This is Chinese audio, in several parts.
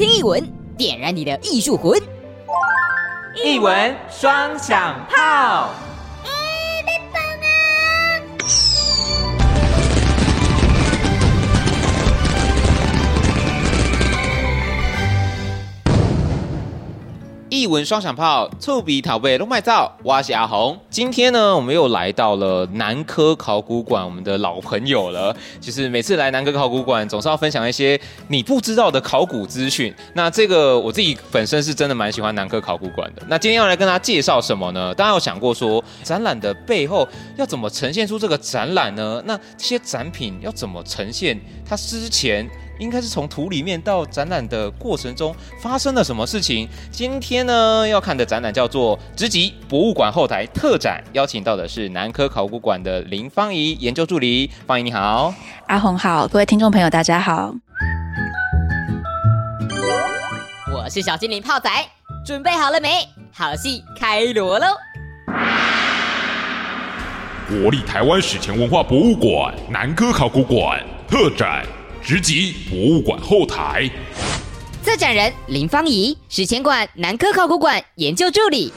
听译文，点燃你的艺术魂。译文双响炮。一文双响炮，臭笔讨贝龙脉造，我是阿红。今天呢，我们又来到了南科考古馆，我们的老朋友了。其实每次来南科考古馆，总是要分享一些你不知道的考古资讯。那这个我自己本身是真的蛮喜欢南科考古馆的。那今天要来跟大家介绍什么呢？大家有想过说，展览的背后要怎么呈现出这个展览呢？那这些展品要怎么呈现？它之前。应该是从土里面到展览的过程中发生了什么事情？今天呢，要看的展览叫做“直击博物馆后台特展”，邀请到的是南科考古馆的林芳怡研究助理。芳怡你好，阿红好，各位听众朋友大家好，我是小精灵泡仔，准备好了没？好戏开锣喽！国立台湾史前文化博物馆南科考古馆特展。直击博物馆后台，策展人林芳仪，史前馆南科考古馆研究助理。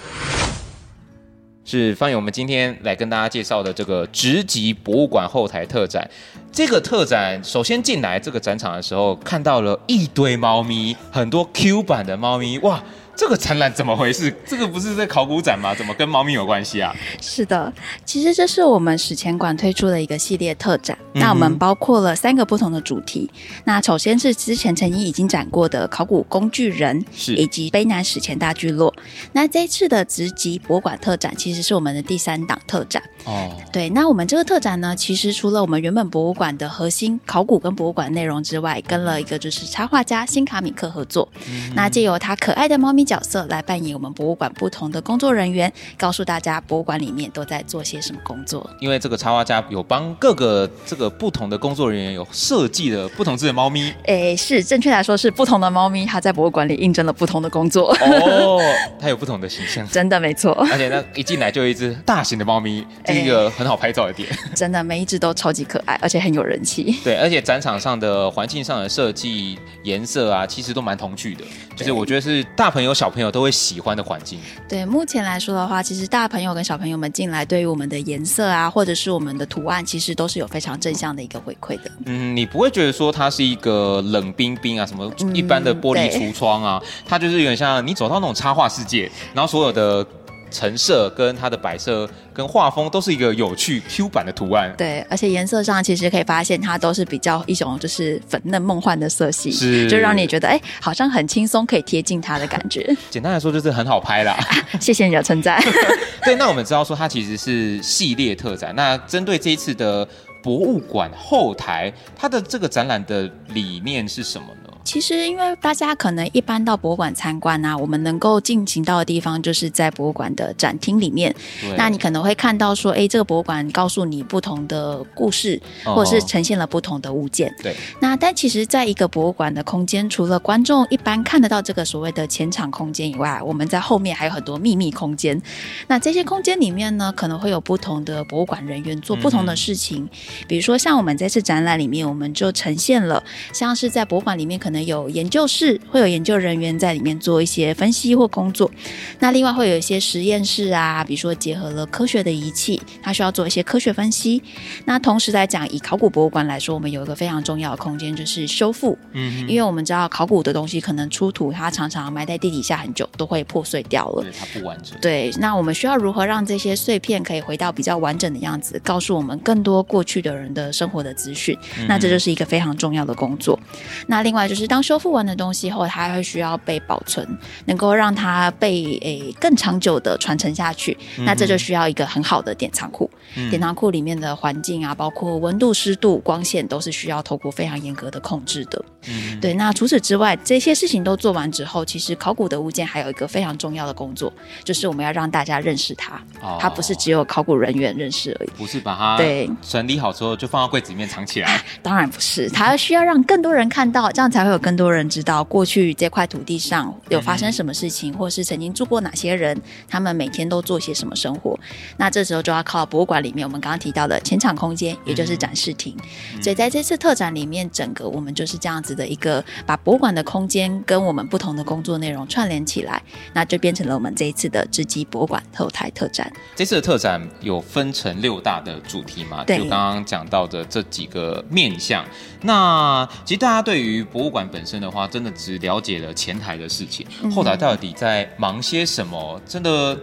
是芳仪，我们今天来跟大家介绍的这个直击博物馆后台特展。这个特展首先进来这个展场的时候，看到了一堆猫咪，很多 Q 版的猫咪，哇！这个展览怎么回事？这个不是在考古展吗？怎么跟猫咪有关系啊？是的，其实这是我们史前馆推出的一个系列特展。嗯、那我们包括了三个不同的主题。那首先是之前曾经已经展过的考古工具人，是以及卑南史前大聚落。那这一次的直击博物馆特展，其实是我们的第三档特展。哦，对。那我们这个特展呢，其实除了我们原本博物馆的核心考古跟博物馆内容之外，跟了一个就是插画家辛卡米克合作。嗯、那借由他可爱的猫咪。角色来扮演我们博物馆不同的工作人员，告诉大家博物馆里面都在做些什么工作。因为这个插画家有帮各个这个不同的工作人员有设计了不同只的猫咪。哎，是正确来说是不同的猫咪，它在博物馆里应征了不同的工作。哦，它有不同的形象，真的没错。而且呢，一进来就有一只大型的猫咪，这是一个很好拍照的点。真的，每一只都超级可爱，而且很有人气。对，而且展场上的环境上的设计、颜色啊，其实都蛮童趣的。就是我觉得是大朋友。小朋友都会喜欢的环境。对，目前来说的话，其实大朋友跟小朋友们进来，对于我们的颜色啊，或者是我们的图案，其实都是有非常正向的一个回馈的。嗯，你不会觉得说它是一个冷冰冰啊，什么一般的玻璃橱窗啊，嗯、它就是有点像你走到那种插画世界，然后所有的。陈设跟它的摆设跟画风都是一个有趣 Q 版的图案，对，而且颜色上其实可以发现它都是比较一种就是粉嫩梦幻的色系，是，就让你觉得哎，好像很轻松可以贴近它的感觉。简单来说就是很好拍啦，谢谢你的称赞。对，那我们知道说它其实是系列特展，那针对这一次的博物馆后台，它的这个展览的理念是什么呢？其实，因为大家可能一般到博物馆参观啊，我们能够进行到的地方就是在博物馆的展厅里面。那你可能会看到说，哎，这个博物馆告诉你不同的故事，或者是呈现了不同的物件。对。那但其实，在一个博物馆的空间，除了观众一般看得到这个所谓的前场空间以外，我们在后面还有很多秘密空间。那这些空间里面呢，可能会有不同的博物馆人员做不同的事情。嗯、比如说，像我们这次展览里面，我们就呈现了像是在博物馆里面可能。可能有研究室，会有研究人员在里面做一些分析或工作。那另外会有一些实验室啊，比如说结合了科学的仪器，它需要做一些科学分析。那同时来讲，以考古博物馆来说，我们有一个非常重要的空间就是修复。嗯，因为我们知道考古的东西可能出土，它常常埋在地底下很久，都会破碎掉了。对，它不完整。对，那我们需要如何让这些碎片可以回到比较完整的样子，告诉我们更多过去的人的生活的资讯？嗯。那这就是一个非常重要的工作。那另外就是。当修复完的东西后，它还会需要被保存，能够让它被诶、欸、更长久的传承下去。嗯、那这就需要一个很好的典藏库。嗯、典藏库里面的环境啊，包括温度、湿度、光线，都是需要透过非常严格的控制的。嗯，对。那除此之外，这些事情都做完之后，其实考古的物件还有一个非常重要的工作，就是我们要让大家认识它。哦，它不是只有考古人员认识而已。不是把它对整理好之后就放到柜子里面藏起来。当然不是，它需要让更多人看到，这样才会。有更多人知道过去这块土地上有发生什么事情，嗯、或是曾经住过哪些人，他们每天都做些什么生活。那这时候就要靠博物馆里面我们刚刚提到的前场空间，也就是展示厅。嗯、所以在这次特展里面，整个我们就是这样子的一个把博物馆的空间跟我们不同的工作内容串联起来，那就变成了我们这一次的直击博物馆后台特展。这次的特展有分成六大的主题嘛？就刚刚讲到的这几个面向。那其实大家对于博物馆本身的话，真的只了解了前台的事情，后台到底在忙些什么？真的。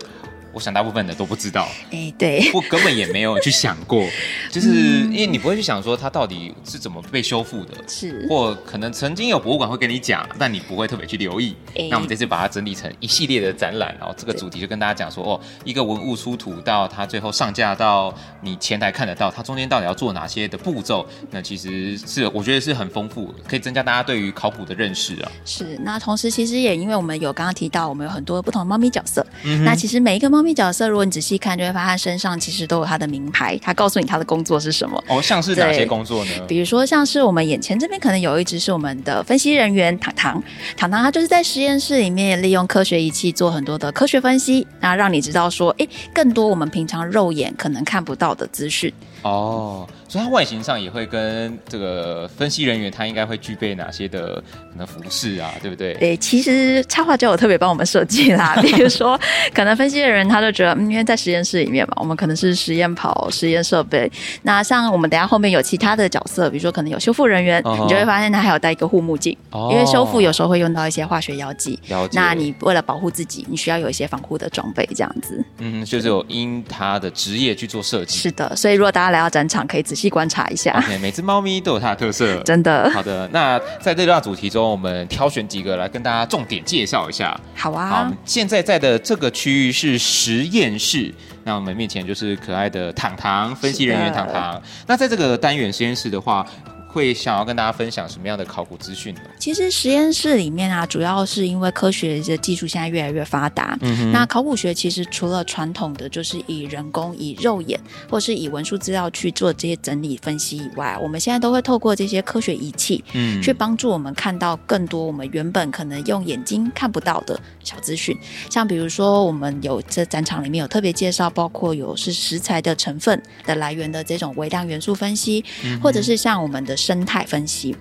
我想大部分的都不知道，哎，对，我根本也没有去想过，就是因为你不会去想说它到底是怎么被修复的，是，或可能曾经有博物馆会跟你讲，但你不会特别去留意。那我们这次把它整理成一系列的展览，然后这个主题就跟大家讲说，哦，一个文物出土到它最后上架到你前台看得到，它中间到底要做哪些的步骤，那其实是我觉得是很丰富，可以增加大家对于考古的认识啊。是，那同时其实也因为我们有刚刚提到，我们有很多不同的猫咪角色，嗯，那其实每一个猫。猫咪角色，如果你仔细看，就会发现它身上其实都有它的名牌，它告诉你它的工作是什么。哦，像是哪些工作呢？比如说，像是我们眼前这边可能有一只是我们的分析人员糖糖，糖糖他就是在实验室里面利用科学仪器做很多的科学分析，然后让你知道说，哎，更多我们平常肉眼可能看不到的资讯。哦。所以它外形上也会跟这个分析人员，他应该会具备哪些的可能服饰啊，对不对？对，其实插画就有特别帮我们设计啦。比如说，可能分析的人他就觉得，嗯，因为在实验室里面嘛，我们可能是实验跑、实验设备。那像我们等下后面有其他的角色，比如说可能有修复人员，哦、你就会发现他还有戴一个护目镜，哦、因为修复有时候会用到一些化学药剂。那你为了保护自己，你需要有一些防护的装备，这样子。嗯，就是有因他的职业去做设计。是的，所以如果大家来到展场，可以仔细观察一下。Okay, 每只猫咪都有它的特色，真的。好的，那在这大主题中，我们挑选几个来跟大家重点介绍一下。好啊。好，现在在的这个区域是实验室，那我们面前就是可爱的糖糖，分析人员糖糖。那在这个单元实验室的话。会想要跟大家分享什么样的考古资讯呢？其实实验室里面啊，主要是因为科学的技术现在越来越发达。嗯。那考古学其实除了传统的就是以人工、以肉眼或是以文书资料去做这些整理分析以外，我们现在都会透过这些科学仪器，嗯，去帮助我们看到更多我们原本可能用眼睛看不到的小资讯。像比如说，我们有这展场里面有特别介绍，包括有是食材的成分的来源的这种微量元素分析，嗯，或者是像我们的。生态分析，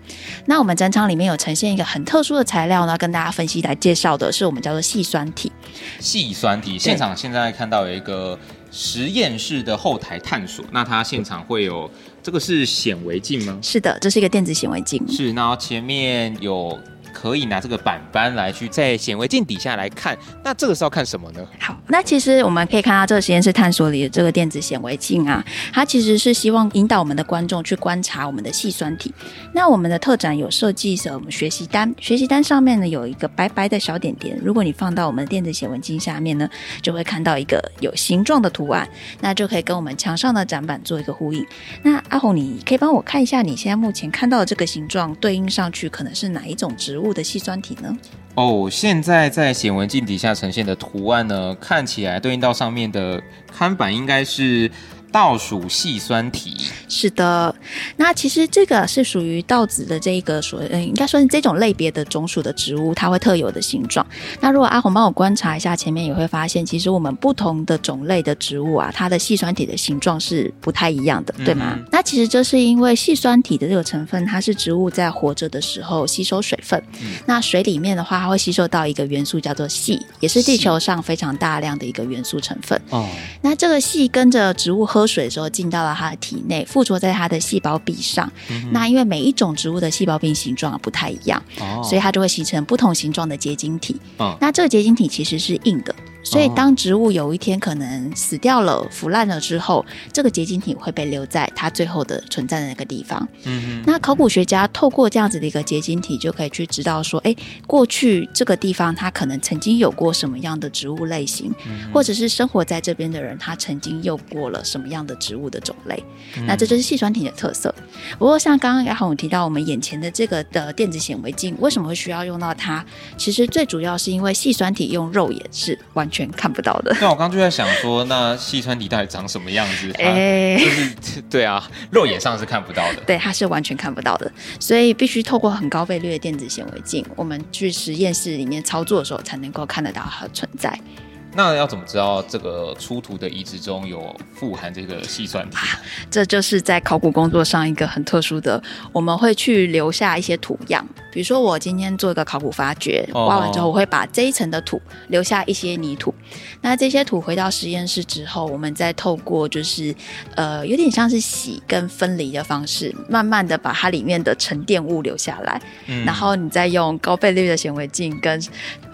那我们展场里面有呈现一个很特殊的材料呢，跟大家分析来介绍的是我们叫做细酸体。细酸体，现场现在看到有一个实验室的后台探索，那它现场会有这个是显微镜吗？是的，这是一个电子显微镜。是，然后前面有。可以拿这个板板来去在显微镜底下来看，那这个是要看什么呢？好，那其实我们可以看到这个实验室探索里的这个电子显微镜啊，它其实是希望引导我们的观众去观察我们的细酸体。那我们的特展有设计什么学习单，学习单上面呢有一个白白的小点点，如果你放到我们的电子显微镜下面呢，就会看到一个有形状的图案，那就可以跟我们墙上的展板做一个呼应。那阿红，你可以帮我看一下你现在目前看到的这个形状对应上去可能是哪一种植物物的细酸体呢？哦，现在在显微镜底下呈现的图案呢，看起来对应到上面的刊板应该是。稻属矽酸体是的，那其实这个是属于稻子的这一个所，嗯，应该说是这种类别的种属的植物，它会特有的形状。那如果阿红帮我观察一下前面，也会发现，其实我们不同的种类的植物啊，它的细酸体的形状是不太一样的，对吗？嗯、那其实这是因为细酸体的这个成分，它是植物在活着的时候吸收水分。嗯、那水里面的话，它会吸收到一个元素叫做细，也是地球上非常大量的一个元素成分。哦，那这个细跟着植物喝。喝水的时候进到了它的体内，附着在它的细胞壁上。嗯、那因为每一种植物的细胞壁形状不太一样，哦、所以它就会形成不同形状的结晶体。哦、那这个结晶体其实是硬的。所以，当植物有一天可能死掉了、腐烂了之后，这个结晶体会被留在它最后的存在的那个地方。嗯。那考古学家透过这样子的一个结晶体，就可以去知道说，哎，过去这个地方它可能曾经有过什么样的植物类型，嗯、或者是生活在这边的人他曾经用过了什么样的植物的种类。嗯、那这就是细酸体的特色。不过，像刚刚阿红提到，我们眼前的这个的电子显微镜为什么会需要用到它？其实最主要是因为细酸体用肉眼是完全。全看不到的。那我刚刚就在想说，那细川体到底长什么样子？哎、欸，就是 对啊，肉眼上是看不到的。对，它是完全看不到的，所以必须透过很高倍率的电子显微镜，我们去实验室里面操作的时候，才能够看得到它的存在。那要怎么知道这个出土的遗址中有富含这个细酸体？啊，这就是在考古工作上一个很特殊的，我们会去留下一些土样。比如说，我今天做一个考古发掘，挖完之后，我会把这一层的土留下一些泥土。那这些土回到实验室之后，我们再透过就是呃，有点像是洗跟分离的方式，慢慢的把它里面的沉淀物留下来。嗯，然后你再用高倍率的显微镜跟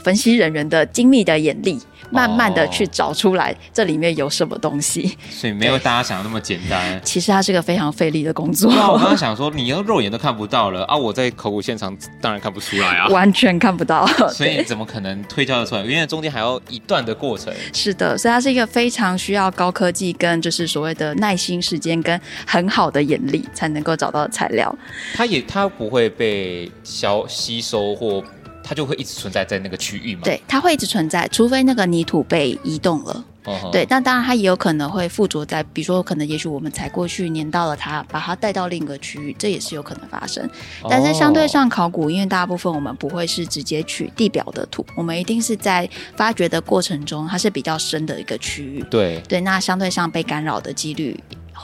分析人员的精密的眼力。慢慢的去找出来这里面有什么东西，所以没有大家想的那么简单。其实它是个非常费力的工作。我刚刚想说，你要肉眼都看不到了啊！我在考古现场当然看不出来啊，完全看不到。所以怎么可能推敲得出来？因为中间还要一段的过程。是的，所以它是一个非常需要高科技跟就是所谓的耐心、时间跟很好的眼力才能够找到的材料。它也它不会被消吸收或。它就会一直存在在那个区域吗？对，它会一直存在，除非那个泥土被移动了。哦、对，那当然它也有可能会附着在，比如说可能也许我们踩过去粘到了它，把它带到另一个区域，这也是有可能发生。但是相对上考古，因为大部分我们不会是直接取地表的土，我们一定是在发掘的过程中，它是比较深的一个区域。对对，那相对上被干扰的几率。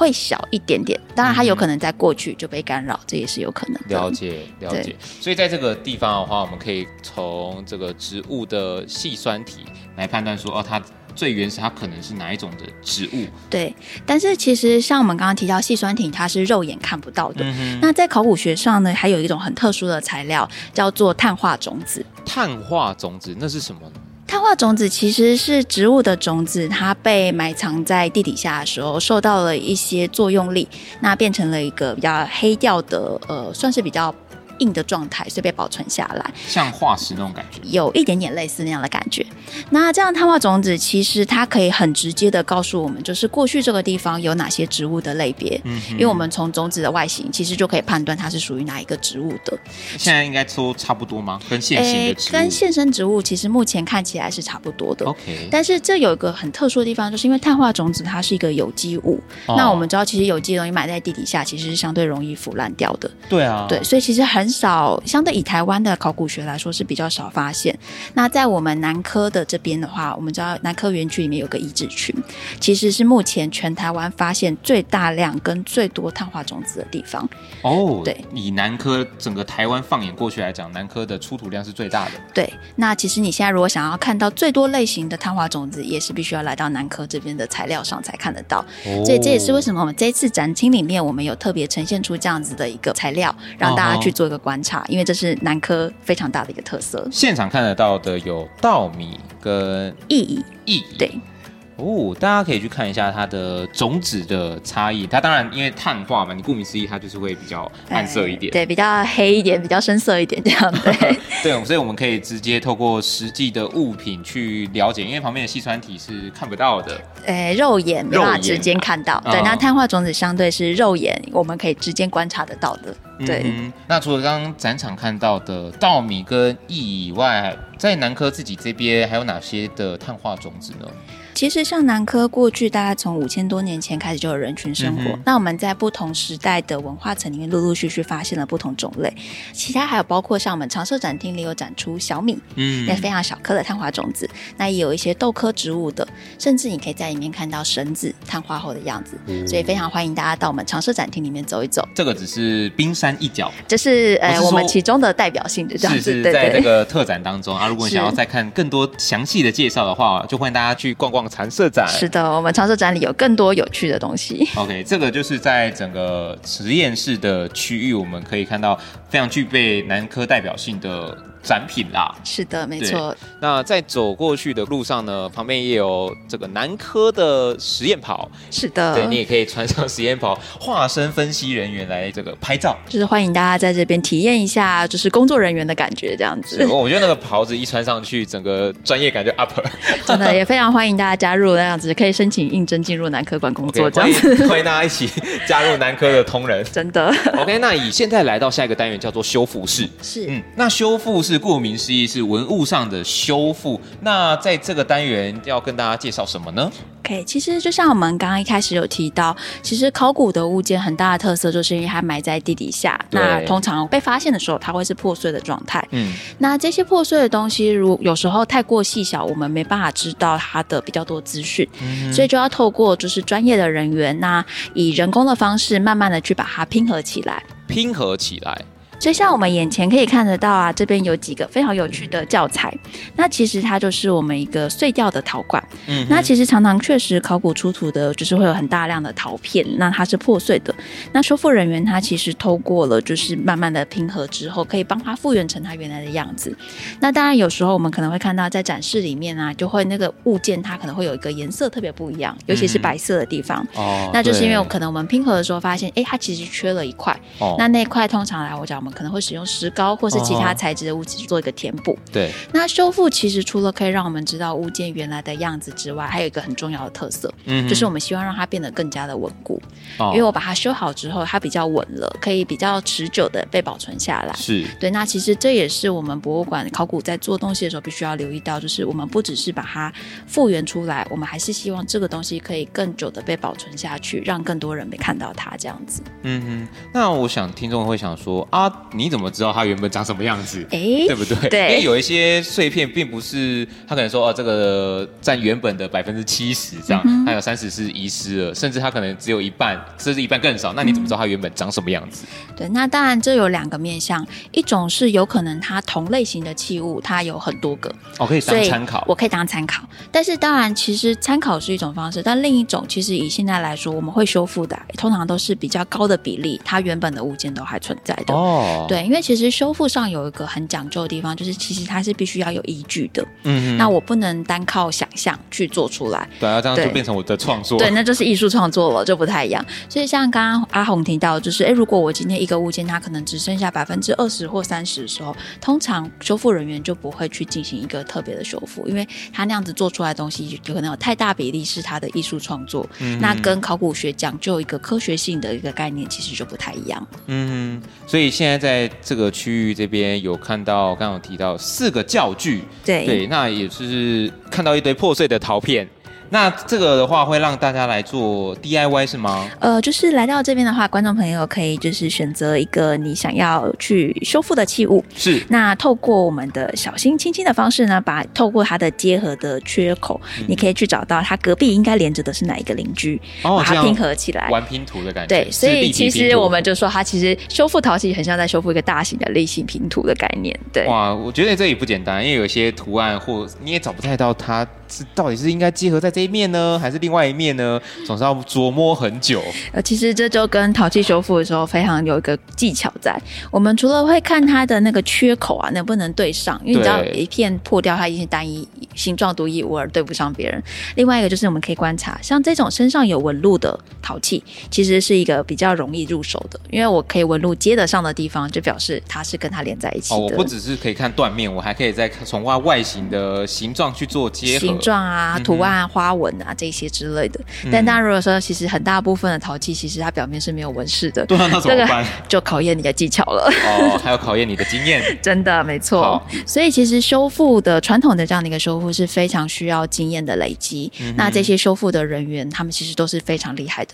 会小一点点，当然它有可能在过去就被干扰，嗯、这也是有可能的。了解了解，所以在这个地方的话，我们可以从这个植物的细酸体来判断说，哦，它最原始它可能是哪一种的植物。对，但是其实像我们刚刚提到细酸体，它是肉眼看不到的。嗯、那在考古学上呢，还有一种很特殊的材料叫做碳化种子。碳化种子那是什么呢？碳化种子其实是植物的种子，它被埋藏在地底下的时候，受到了一些作用力，那变成了一个比较黑调的，呃，算是比较。硬的状态，所以被保存下来，像化石那种感觉，有一点点类似那样的感觉。那这样碳化种子其实它可以很直接的告诉我们，就是过去这个地方有哪些植物的类别。嗯，因为我们从种子的外形，其实就可以判断它是属于哪一个植物的。现在应该都差不多吗？跟现行的植物，欸，跟现生植物其实目前看起来是差不多的。OK，但是这有一个很特殊的地方，就是因为碳化种子它是一个有机物。哦，那我们知道，其实有机的东西埋在地底下，其实是相对容易腐烂掉的。对啊，对，所以其实很少相对。以台湾的考古学来说是比较少发现。那在我们南科的这边的话，我们知道南科园区里面有个遗址群，其实是目前全台湾发现最大量跟最多碳化种子的地方。哦，对，以南科整个台湾放眼过去来讲，南科的出土量是最大的。对，那其实你现在如果想要看到最多类型的碳化种子，也是必须要来到南科这边的材料上才看得到。哦，所以这也是为什么我们这一次展厅里面，我们有特别呈现出这样子的一个材料，让大家去做一个观察，哦，因为这是。是南科非常大的一个特色。现场看得到的有稻米跟意义，意义对。哦，大家可以去看一下它的种子的差异。它当然因为碳化嘛，你顾名思义，它就是会比较暗色一点，对，比较黑一点，比较深色一点这样对。对，所以我们可以直接透过实际的物品去了解，因为旁边的细酸体是看不到的，诶，肉眼没办法直接看到。对，那碳化种子相对是肉眼我们可以直接观察得到的。对，嗯、那除了刚刚展场看到的稻米跟薏以外，在南科自己这边还有哪些的碳化种子呢？其实像南科过去大概从五千多年前开始就有人群生活，嗯、那我们在不同时代的文化层里面陆陆续续发现了不同种类。其他还有包括像我们常设展厅里有展出小米，嗯，那非常小颗的碳化种子。那也有一些豆科植物的，甚至你可以在里面看到绳子碳化后的样子。嗯、所以非常欢迎大家到我们常设展厅里面走一走。这个只是冰山一角，这是呃我们其中的代表性的这样子。是是在这个特展当中啊，如果你想要再看更多详细的介绍的话，就欢迎大家去逛逛常设展。是的，我们常设展里有更多有趣的东西。OK，这个就是在整个实验室的区域，我们可以看到非常具备南科代表性的。展品啦，是的，没错。那在走过去的路上呢，旁边也有这个南科的实验袍，是的，对，你也可以穿上实验袍，化身分析人员来这个拍照，就是欢迎大家在这边体验一下，就是工作人员的感觉这样子。我觉得那个袍子一穿上去，整个专业感就 up。真的也非常欢迎大家加入那样子，可以申请应征进入南科馆工作这样子。欢迎大家一起加入南科的同仁，真的。OK，那以现在来到下一个单元叫做修复室，是，嗯，那修复室。就是顾名思义是文物上的修复。那在这个单元要跟大家介绍什么呢？OK，其实就像我们刚刚一开始有提到，其实考古的物件很大的特色就是因为它埋在地底下，那通常被发现的时候，它会是破碎的状态。嗯，那这些破碎的东西，如有时候太过细小，我们没办法知道它的比较多资讯，嗯、所以就要透过就是专业的人员，那以人工的方式，慢慢的去把它拼合起来，拼合起来。就像我们眼前可以看得到啊，这边有几个非常有趣的教材。那其实它就是我们一个碎掉的陶罐。嗯，那其实常常确实考古出土的，就是会有很大量的陶片，那它是破碎的。那修复人员他其实透过了，就是慢慢的拼合之后，可以帮它复原成它原来的样子。那当然有时候我们可能会看到在展示里面啊，就会那个物件它可能会有一个颜色特别不一样，尤其是白色的地方。哦，那就是因为可能我们拼合的时候发现，哎，它其实缺了一块。哦，那那块通常来我讲我们。可能会使用石膏或是其他材质的物质去做一个填补。对，那修复其实除了可以让我们知道物件原来的样子之外，还有一个很重要的特色，嗯，就是我们希望让它变得更加的稳固。哦，因为我把它修好之后，它比较稳了，可以比较持久的被保存下来。是对。那其实这也是我们博物馆考古在做东西的时候必须要留意到，就是我们不只是把它复原出来，我们还是希望这个东西可以更久的被保存下去，让更多人没看到它这样子。嗯嗯，那我想听众会想说啊。你怎么知道它原本长什么样子？哎，对不对？对，因为有一些碎片并不是它可能说哦，这个占原本的百分之七十这样，还、嗯、有三十是遗失了，甚至它可能只有一半，甚至一半更少。那你怎么知道它原本长什么样子？对，那当然这有两个面向，一种是有可能它同类型的器物它有很多个，哦，可以当参考，我可以当参考。但是当然，其实参考是一种方式，但另一种其实以现在来说，我们会修复的通常都是比较高的比例，它原本的物件都还存在的哦。对，因为其实修复上有一个很讲究的地方，就是其实它是必须要有依据的。嗯，那我不能单靠想象去做出来。对啊，这样就变成我的创作。对，那就是艺术创作了，就不太一样。所以像刚刚阿红提到，就是哎，如果我今天一个物件它可能只剩下百分之二十或三十的时候，通常修复人员就不会去进行一个特别的修复，因为他那样子做出来的东西有可能有太大比例是他的艺术创作。嗯，那跟考古学讲究一个科学性的一个概念，其实就不太一样。嗯，所以现在在在这个区域这边有看到，刚刚有提到四个教具，对对，那也是看到一堆破碎的陶片。那这个的话会让大家来做 DIY 是吗？呃，就是来到这边的话，观众朋友可以就是选择一个你想要去修复的器物。是。那透过我们的小心轻轻的方式呢，把透过它的结合的缺口，嗯、你可以去找到它隔壁应该连着的是哪一个邻居，哦、把它拼合起来。玩拼图的感觉。对，所以其实我们就说它其实修复陶器很像在修复一个大型的立型拼图的概念。对。哇，我觉得这也不简单，因为有些图案或你也找不太到它。是到底是应该结合在这一面呢，还是另外一面呢？总是要琢磨很久。呃，其实这就跟陶器修复的时候非常有一个技巧在。我们除了会看它的那个缺口啊，能不能对上，因为你知道一片破掉，它一定是单一形状独一无二，对不上别人。另外一个就是我们可以观察，像这种身上有纹路的陶器，其实是一个比较容易入手的，因为我可以纹路接得上的地方，就表示它是跟它连在一起的。哦，我不只是可以看断面，我还可以再从它外形的形状去做结合。状啊，图案、花纹啊，这些之类的。嗯、但大家，如果说其实很大部分的陶器，其实它表面是没有纹饰的，对啊，那怎么办？就考验你的技巧了。哦，还要考验你的经验。真的，没错。所以其实修复的传统的这样的一个修复是非常需要经验的累积。嗯、那这些修复的人员，他们其实都是非常厉害的。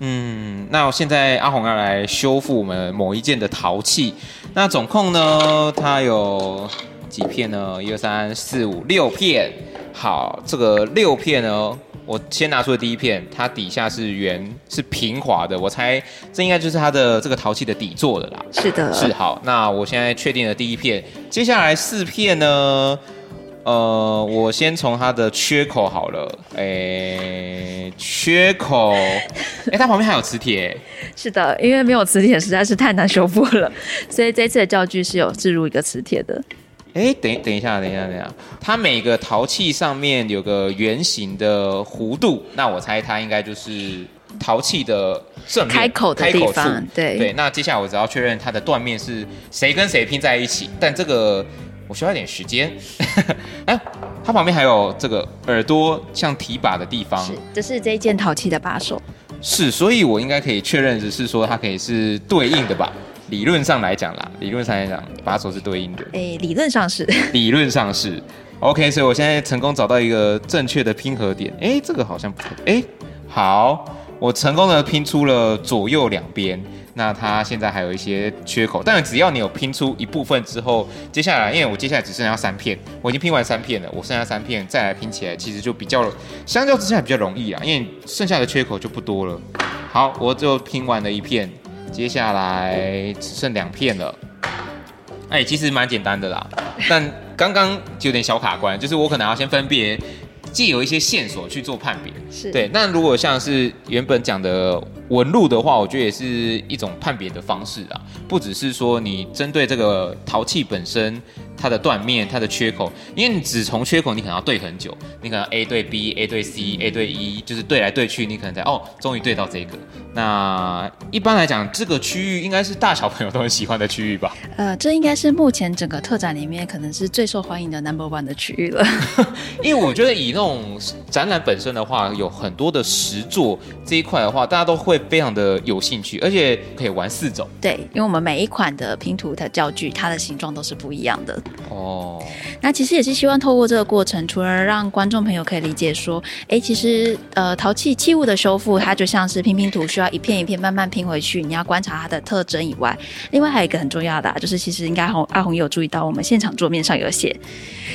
嗯，那现在阿红要来修复我们某一件的陶器。那总共呢，它有几片呢？一二三四五六片。好，这个六片呢，我先拿出的第一片，它底下是圆，是平滑的。我猜这应该就是它的这个陶器的底座的啦。是的，是好。那我现在确定了第一片，接下来四片呢，呃，我先从它的缺口好了。哎，缺口，哎，它旁边还有磁铁。是的，因为没有磁铁实在是太难修复了，所以这次的教具是有置入一个磁铁的。哎，等等一下，等一下，等一下，它每个陶器上面有个圆形的弧度，那我猜它应该就是陶器的正面开口的地方。对对，那接下来我只要确认它的断面是谁跟谁拼在一起，但这个我需要一点时间。哎，它旁边还有这个耳朵像提把的地方，是，这是这一件陶器的把手。是，所以我应该可以确认的是说它可以是对应的吧？理论上来讲啦，理论上来讲，把手是对应的。哎，理论上是。理论上是。OK，所以我现在成功找到一个正确的拼合点。哎，这个好像不错。哎，好，我成功的拼出了左右两边。那它现在还有一些缺口，但只要你有拼出一部分之后，接下来因为我接下来只剩下三片，我已经拼完三片了，我剩下三片再来拼起来，其实就比较相较之下比较容易啊，因为剩下的缺口就不多了。好，我就拼完了一片，接下来只剩两片了。哎，其实蛮简单的啦，但刚刚就有点小卡关，就是我可能要先分别。既有一些线索去做判别，是对。那如果像是原本讲的纹路的话，我觉得也是一种判别的方式啊，不只是说你针对这个陶器本身。它的断面，它的缺口，因为你只从缺口，你可能要对很久，你可能 A 对 B，A 对 C，A 对 E，就是对来对去，你可能在哦，终于对到这个。那一般来讲，这个区域应该是大小朋友都很喜欢的区域吧？呃，这应该是目前整个特展里面可能是最受欢迎的 Number One 的区域了。因为我觉得以那种展览本身的话，有很多的实作这一块的话，大家都会非常的有兴趣，而且可以玩四种。对，因为我们每一款的拼图的教具，它的形状都是不一样的。哦，那其实也是希望透过这个过程，除了让观众朋友可以理解说，哎，其实呃陶器器物的修复，它就像是拼拼图，需要一片一片慢慢拼回去，你要观察它的特征以外，另外还有一个很重要的，就是其实应该红阿红也有注意到，我们现场桌面上有写，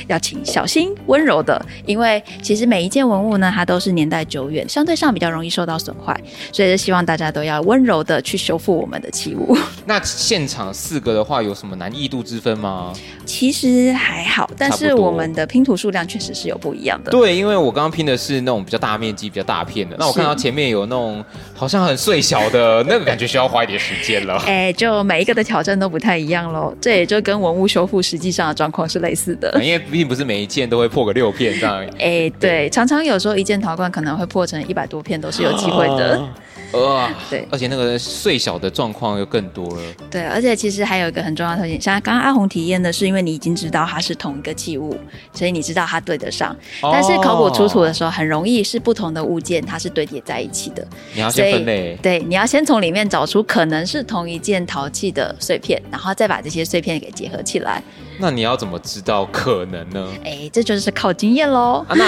要请小心温柔的，因为其实每一件文物呢，它都是年代久远，相对上比较容易受到损坏，所以是希望大家都要温柔的去修复我们的器物。那现场四个的话，有什么难易度之分吗？其实还好，但是我们的拼图数量确实是有不一样的。对，因为我刚刚拼的是那种比较大面积、比较大片的，那我看到前面有那种好像很碎小的，那个感觉需要花一点时间了。哎，就每一个的挑战都不太一样喽。这也就跟文物修复实际上的状况是类似的，因为并不是每一件都会破个六片这样。哎，对，常常有时候一件陶罐可能会破成一百多片，都是有机会的。啊 呃，对，而且那个碎小的状况又更多了。对，而且其实还有一个很重要的特点，像刚刚阿红体验的是，因为你已经知道它是同一个器物，所以你知道它对得上。哦、但是考古出土的时候，很容易是不同的物件，它是堆叠在一起的。你要先分类。对，你要先从里面找出可能是同一件陶器的碎片，然后再把这些碎片给结合起来。那你要怎么知道可能呢？哎，这就是靠经验喽。啊，那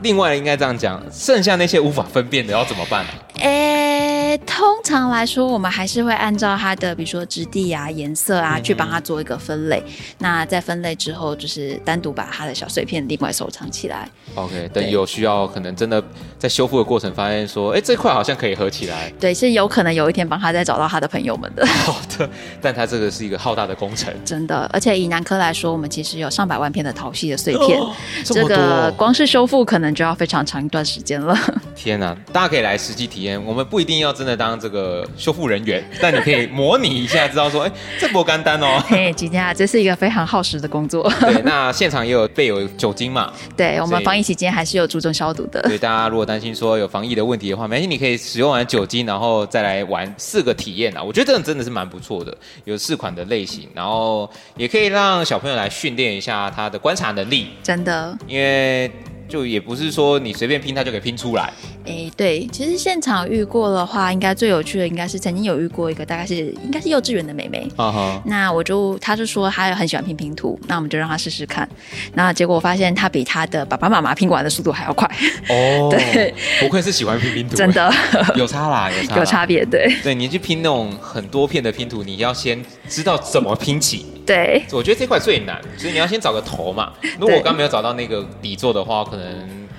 另外应该这样讲，剩下那些无法分辨的要怎么办呢？诶，通常来说，我们还是会按照它的，比如说质地啊、颜色啊，嗯、去帮它做一个分类。那在分类之后，就是单独把它的小碎片另外收藏起来。OK，等有需要，可能真的在修复的过程发现说，哎，这块好像可以合起来。对，是有可能有一天帮他再找到他的朋友们的。好的，但他这个是一个浩大的工程。真的，而且以南科来说，我们其实有上百万片的陶器的碎片，哦、这，这个光是修复可能就要非常长一段时间了。天哪，大家可以来实际体验。我们不一定要真的当这个修复人员，但你可以模拟一下，知道说，哎，这不干单哦。嘿，今天啊，这是一个非常耗时的工作。对，那现场也有备有酒精嘛？对，我们防疫期间还是有注重消毒的。所以大家如果担心说有防疫的问题的话，没关系，你可以使用完酒精，然后再来玩四个体验啊。我觉得这真的是蛮不错的，有四款的类型，然后也可以让小朋友来训练一下他的观察能力。真的，因为。就也不是说你随便拼他就可以拼出来。哎，对，其实现场遇过的话，应该最有趣的应该是曾经有遇过一个大概是应该是幼稚园的妹妹。啊哈。那我就她就说她很喜欢拼拼图，那我们就让她试试看。那结果我发现她比她的爸爸妈妈拼完的速度还要快。哦。对，不愧是喜欢拼拼图。真的。有差啦，有差。有差别，对。对，你去拼那种很多片的拼图，你要先知道怎么拼起。对。我觉得这块最难，所以你要先找个头嘛。如果我刚没有找到那个底座的话，可能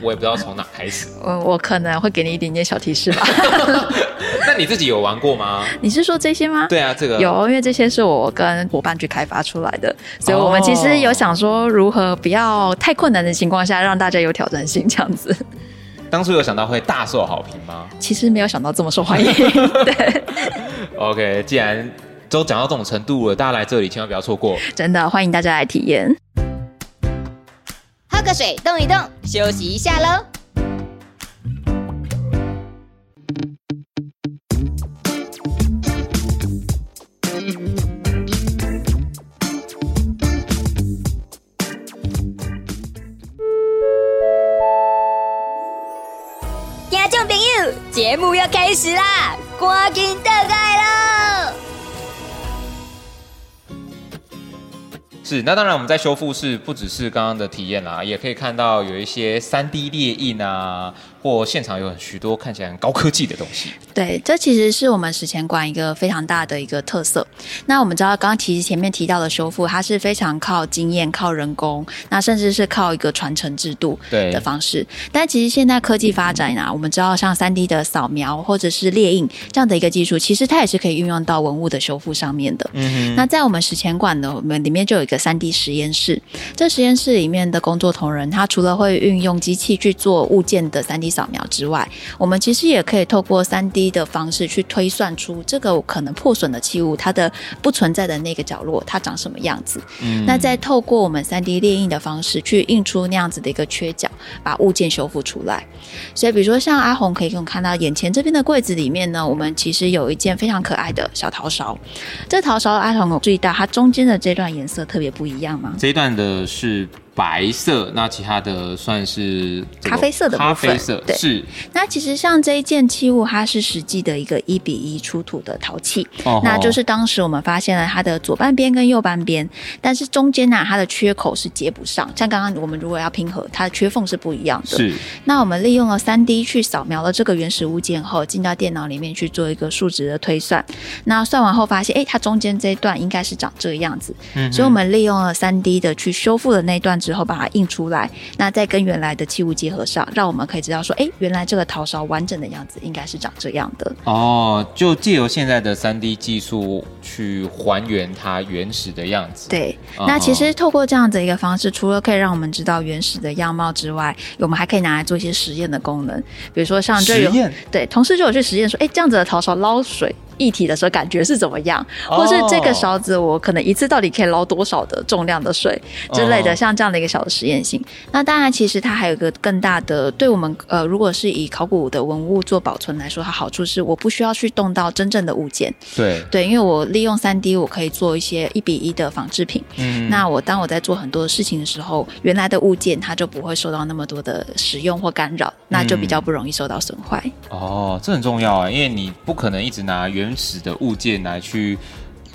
我也不知道从哪开始。我我可能会给你一点点小提示吧。那你自己有玩过吗？你是说这些吗？对啊，这个有，因为这些是我跟伙伴去开发出来的，所以我们其实有想说如何不要太困难的情况下让大家有挑战性这样子。当初有想到会大受好评吗？其实没有想到这么受欢迎。对。OK，既然都讲到这种程度了，大家来这里千万不要错过。真的欢迎大家来体验。喝个水，动一动，休息一下喽。听众朋友，节目要开始啦，赶紧倒来是，那当然我们在修复室不只是刚刚的体验啦，也可以看到有一些三 D 列印啊。或现场有许多看起来很高科技的东西。对，这其实是我们史前馆一个非常大的一个特色。那我们知道，刚刚其实前面提到的修复，它是非常靠经验、靠人工，那甚至是靠一个传承制度的方式。对但其实现在科技发展啊，我们知道像三 D 的扫描或者是列印这样的一个技术，其实它也是可以运用到文物的修复上面的。嗯哼。那在我们史前馆呢，我们里面就有一个三 D 实验室。这实验室里面的工作同仁，他除了会运用机器去做物件的三 D 扫描之外，我们其实也可以透过三 D 的方式去推算出这个可能破损的器物，它的不存在的那个角落，它长什么样子。嗯，那再透过我们三 D 列印的方式去印出那样子的一个缺角，把物件修复出来。所以，比如说像阿红可以给我们看到眼前这边的柜子里面呢，我们其实有一件非常可爱的小陶勺。这陶勺阿红有注意到它中间的这段颜色特别不一样吗？这一段的是。白色，那其他的算是咖啡色的部分。咖啡色对是。那其实像这一件器物，它是实际的一个一比一出土的陶器，哦、那就是当时我们发现了它的左半边跟右半边，但是中间呢、啊，它的缺口是接不上。像刚刚我们如果要拼合，它的缺缝是不一样的。是。那我们利用了三 D 去扫描了这个原始物件后，进到电脑里面去做一个数值的推算。那算完后发现，哎，它中间这一段应该是长这个样子。嗯。所以我们利用了三 D 的去修复了那一段。之后把它印出来，那再跟原来的器物结合上，让我们可以知道说，哎，原来这个陶勺完整的样子应该是长这样的。哦，就借由现在的三 D 技术去还原它原始的样子。对，那其实透过这样子一个方式，除了可以让我们知道原始的样貌之外，我们还可以拿来做一些实验的功能，比如说像这有实验，对，同事就有去实验说，哎，这样子的陶勺捞水。液体的时候感觉是怎么样，或是这个勺子我可能一次到底可以捞多少的重量的水之类的，像这样的一个小的实验性。那当然，其实它还有一个更大的，对我们呃，如果是以考古的文物做保存来说，它好处是我不需要去动到真正的物件。对对，因为我利用三 D，我可以做一些一比一的仿制品。嗯，那我当我在做很多事情的时候，原来的物件它就不会受到那么多的使用或干扰，那就比较不容易受到损坏。哦，这很重要啊，因为你不可能一直拿原始的物件来去。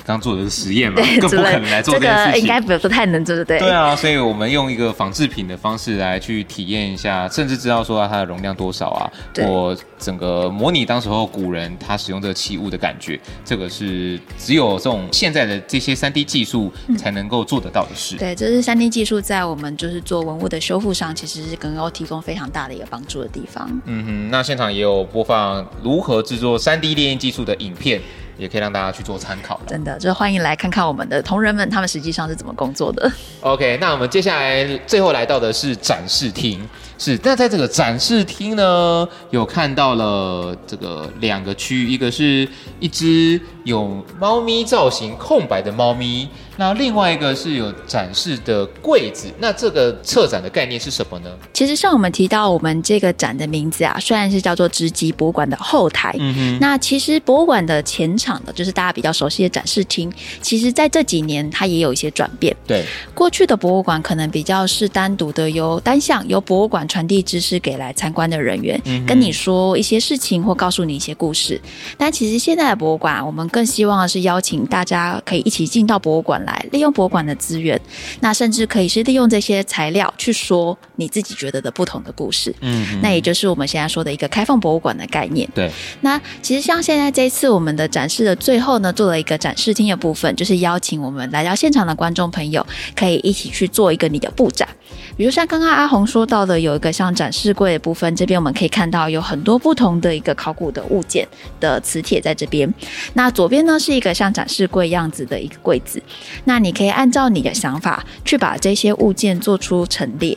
刚做的是实验嘛，更不可能来做这件事情。这个应该不不太能做，对不对？对啊，所以我们用一个仿制品的方式来去体验一下，甚至知道说它的容量多少啊，对或整个模拟当时候古人他使用这个器物的感觉，这个是只有这种现在的这些三 D 技术才能够做得到的事。嗯、对，这是三 D 技术在我们就是做文物的修复上，其实是能够提供非常大的一个帮助的地方。嗯哼，那现场也有播放如何制作三 D 列印技术的影片。也可以让大家去做参考。真的，就欢迎来看看我们的同仁们，他们实际上是怎么工作的。OK，那我们接下来最后来到的是展示厅。是，那在这个展示厅呢，有看到了这个两个区域，一个是一只有猫咪造型空白的猫咪。那另外一个是有展示的柜子，那这个策展的概念是什么呢？其实像我们提到我们这个展的名字啊，虽然是叫做直击博物馆的后台，嗯哼，那其实博物馆的前场的，就是大家比较熟悉的展示厅，其实在这几年它也有一些转变。对，过去的博物馆可能比较是单独的由单向由博物馆传递知识给来参观的人员，嗯，跟你说一些事情或告诉你一些故事。但其实现在的博物馆，我们更希望的是邀请大家可以一起进到博物馆来利用博物馆的资源，那甚至可以是利用这些材料去说你自己觉得的不同的故事。嗯，那也就是我们现在说的一个开放博物馆的概念。对，那其实像现在这一次我们的展示的最后呢，做了一个展示厅的部分，就是邀请我们来到现场的观众朋友，可以一起去做一个你的布展。比如像刚刚阿红说到的，有有一个像展示柜的部分，这边我们可以看到有很多不同的一个考古的物件的磁铁在这边。那左边呢是一个像展示柜样子的一个柜子，那你可以按照你的想法去把这些物件做出陈列。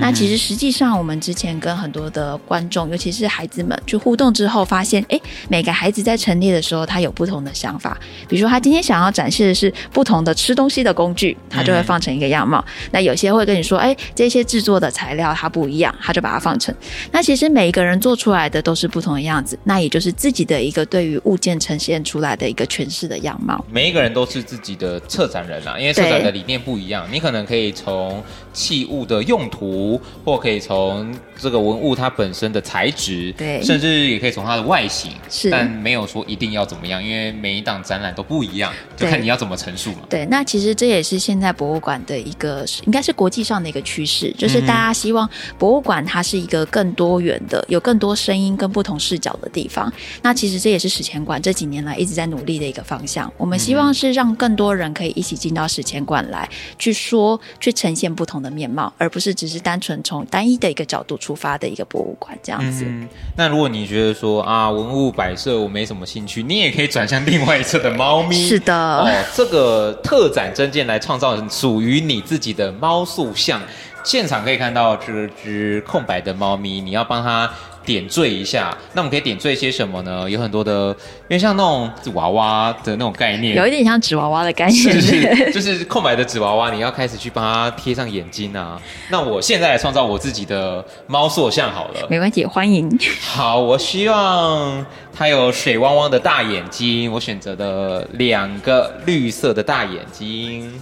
那其实实际上，我们之前跟很多的观众，尤其是孩子们去互动之后，发现，哎，每个孩子在陈列的时候，他有不同的想法。比如说，他今天想要展示的是不同的吃东西的工具，他就会放成一个样貌。那有些会跟你说，哎，这些制作的材料它不一样，他就把它放成。那其实每一个人做出来的都是不同的样子，那也就是自己的一个对于物件呈现出来的一个诠释的样貌。每一个人都是自己的策展人啊，因为策展的理念不一样，你可能可以从器物的用途。或可以从这个文物它本身的材质，对，甚至也可以从它的外形，是，但没有说一定要怎么样，因为每一档展览都不一样，就看你要怎么陈述嘛。对，那其实这也是现在博物馆的一个，应该是国际上的一个趋势，就是大家希望博物馆它是一个更多元的，有更多声音跟不同视角的地方。那其实这也是史前馆这几年来一直在努力的一个方向。我们希望是让更多人可以一起进到史前馆来去说，去呈现不同的面貌，而不是只是单纯从单一的一个角度出发的一个博物馆这样子。嗯，那如果你觉得说啊，文物摆设我没什么兴趣，你也可以转向另外一侧的猫咪。是的，哦，这个特展真件来创造属于你自己的猫塑像，现场可以看到这只空白的猫咪，你要帮它。点缀一下，那我们可以点缀一些什么呢？有很多的，因为像那种纸娃娃的那种概念，有一点像纸娃娃的概念，就是空白的纸娃娃，你要开始去帮它贴上眼睛啊。那我现在来创造我自己的猫塑像好了，没问题，欢迎。好，我希望它有水汪汪的大眼睛，我选择的两个绿色的大眼睛。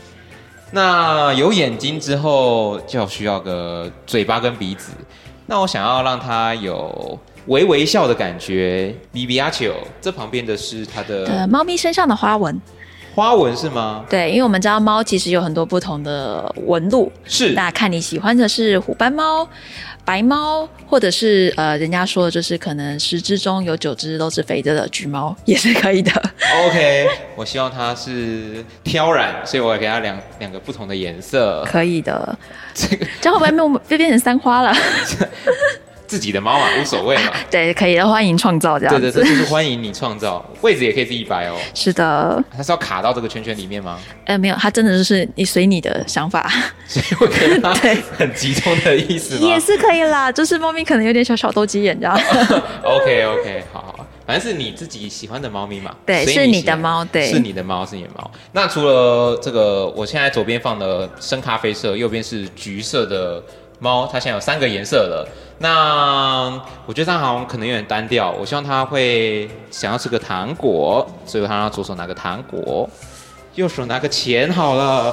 那有眼睛之后，就需要个嘴巴跟鼻子。那我想要让它有微微笑的感觉。比比亚丘，这旁边的是它的猫咪身上的花纹，花纹是吗？对，因为我们知道猫其实有很多不同的纹路，是。那看你喜欢的是虎斑猫。白猫，或者是呃，人家说的就是可能十只中有九只都是肥着的橘猫，也是可以的。OK，我希望它是挑染，所以我给它两两个不同的颜色。可以的，这个这样会不会没有被变成三花了？自己的猫嘛，无所谓嘛。对，可以的，欢迎创造这样子。对对对，就是欢迎你创造。位置也可以自己摆哦。是的。它是要卡到这个圈圈里面吗？呃，没有，它真的就是你随你的想法。所以我觉得 对，很集中的意思吗？也是可以啦，就是猫咪可能有点小小斗鸡眼，这样。OK OK，好好，反正是你自己喜欢的猫咪嘛。对，你是你的猫，对，是你的猫，是你的猫。那除了这个，我现在左边放的深咖啡色，右边是橘色的。猫，它现在有三个颜色了。那我觉得它好像可能有点单调。我希望它会想要吃个糖果，所以它让左手拿个糖果，右手拿个钱好了。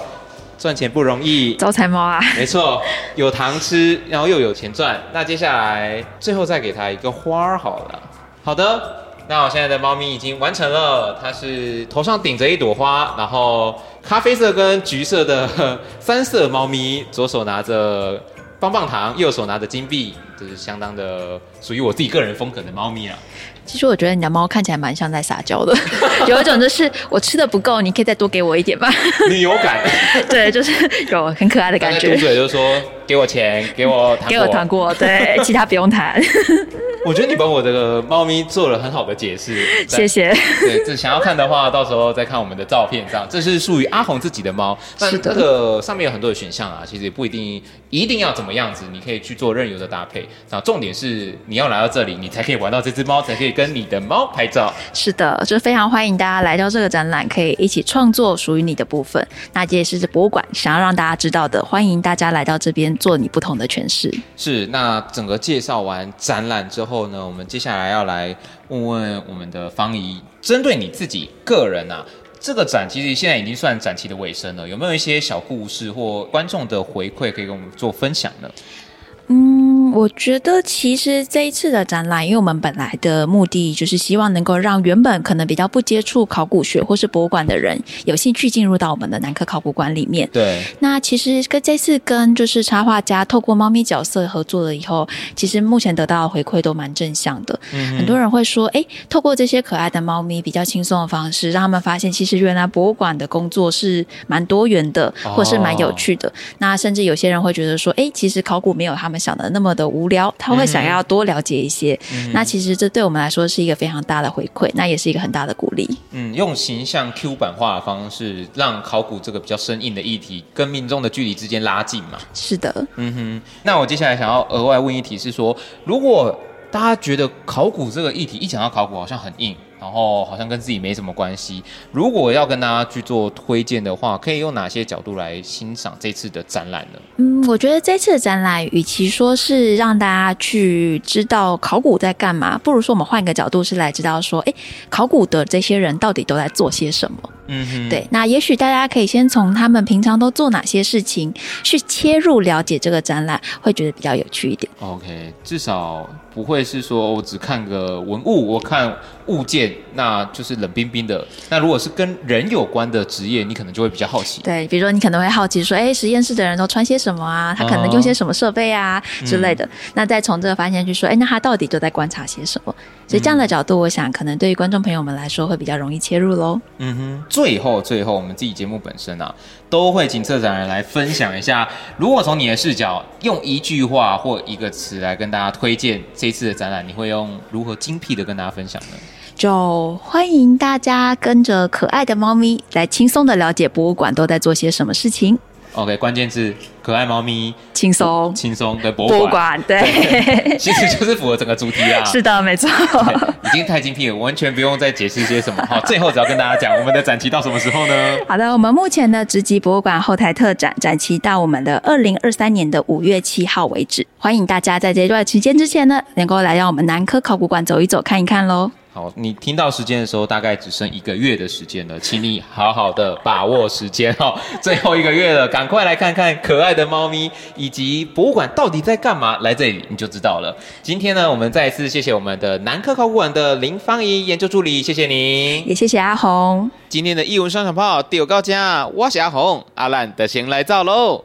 赚钱不容易，招财猫啊！没错，有糖吃，然后又有钱赚。那接下来最后再给它一个花儿好了。好的，那我现在的猫咪已经完成了。它是头上顶着一朵花，然后咖啡色跟橘色的三色猫咪，左手拿着。棒棒糖，右手拿着金币，这、就是相当的属于我自己个人风格的猫咪啊。其实我觉得你的猫看起来蛮像在撒娇的，有一种就是我吃的不够，你可以再多给我一点吧。你有感，对，就是有很可爱的感觉。嘟嘴就是说，给我钱，给我糖果，给我糖果，对，其他不用谈。我觉得你帮我这个猫咪做了很好的解释，谢谢。对，这想要看的话，到时候再看我们的照片。这样，这是属于阿红自己的猫。是的。这个上面有很多的选项啊，其实也不一定一定要怎么样子，你可以去做任由的搭配。然后重点是你要来到这里，你才可以玩到这只猫，才可以跟你的猫拍照。是的，就非常欢迎大家来到这个展览，可以一起创作属于你的部分。那这也是这博物馆想要让大家知道的，欢迎大家来到这边做你不同的诠释。是，那整个介绍完展览之后。呢，我们接下来要来问问我们的方怡，针对你自己个人啊，这个展其实现在已经算展期的尾声了，有没有一些小故事或观众的回馈可以跟我们做分享呢？嗯，我觉得其实这一次的展览，因为我们本来的目的就是希望能够让原本可能比较不接触考古学或是博物馆的人有兴趣进入到我们的南科考古馆里面。对。那其实跟这次跟就是插画家透过猫咪角色合作了以后，其实目前得到的回馈都蛮正向的。嗯。很多人会说，哎，透过这些可爱的猫咪比较轻松的方式，让他们发现其实原来博物馆的工作是蛮多元的，或是蛮有趣的。哦。那甚至有些人会觉得说，哎，其实考古没有他们想的那么的无聊，他会想要多了解一些。嗯、那其实这对我们来说是一个非常大的回馈，那也是一个很大的鼓励。嗯，用形象 Q 版化的方式，让考古这个比较生硬的议题跟民众的距离之间拉近嘛。是的。嗯哼。那我接下来想要额外问一题是说，如果大家觉得考古这个议题一讲到考古好像很硬。然后好像跟自己没什么关系。如果要跟大家去做推荐的话，可以用哪些角度来欣赏这次的展览呢？嗯，我觉得这次的展览，与其说是让大家去知道考古在干嘛，不如说我们换一个角度，是来知道说，哎，考古的这些人到底都在做些什么。嗯哼，对。那也许大家可以先从他们平常都做哪些事情去切入了解这个展览，会觉得比较有趣一点。OK，至少不会是说我只看个文物，我看物件，那就是冷冰冰的。那如果是跟人有关的职业，你可能就会比较好奇。对，比如说你可能会好奇说，哎，实验室的人都穿些什么啊？他可能用些什么设备啊、哦、之类的。嗯、那再从这个发现去说，哎，那他到底都在观察些什么？所以这样的角度，我想可能对于观众朋友们来说会比较容易切入喽。嗯哼，最后最后，我们自己节目本身啊，都会请策展人来分享一下，如果从你的视角，用一句话或一个词来跟大家推荐这次的展览，你会用如何精辟的跟大家分享呢？就欢迎大家跟着可爱的猫咪来轻松的了解博物馆都在做些什么事情。OK，关键字可爱猫咪，轻松轻松的博物馆，对，对，其实就是符合整个主题啊。是的，没错，已经太精辟了，完全不用再解释些什么。好，最后只要跟大家讲，我们的展期到什么时候呢？好的，我们目前的直击博物馆后台特展展期到我们的二零二三年的五月七号为止，欢迎大家在这段期间之前呢，能够来让我们南科考古馆走一走，看一看喽。好，你听到时间的时候，大概只剩一个月的时间了，请你好好的把握时间哦。最后一个月了，赶快来看看可爱的猫咪以及博物馆到底在干嘛，来这里你就知道了。今天呢，我们再一次谢谢我们的南科考古馆的林芳仪研究助理，谢谢您，也谢谢阿红。今天的艺文双响炮就到家，我是阿红，阿兰的先来造喽。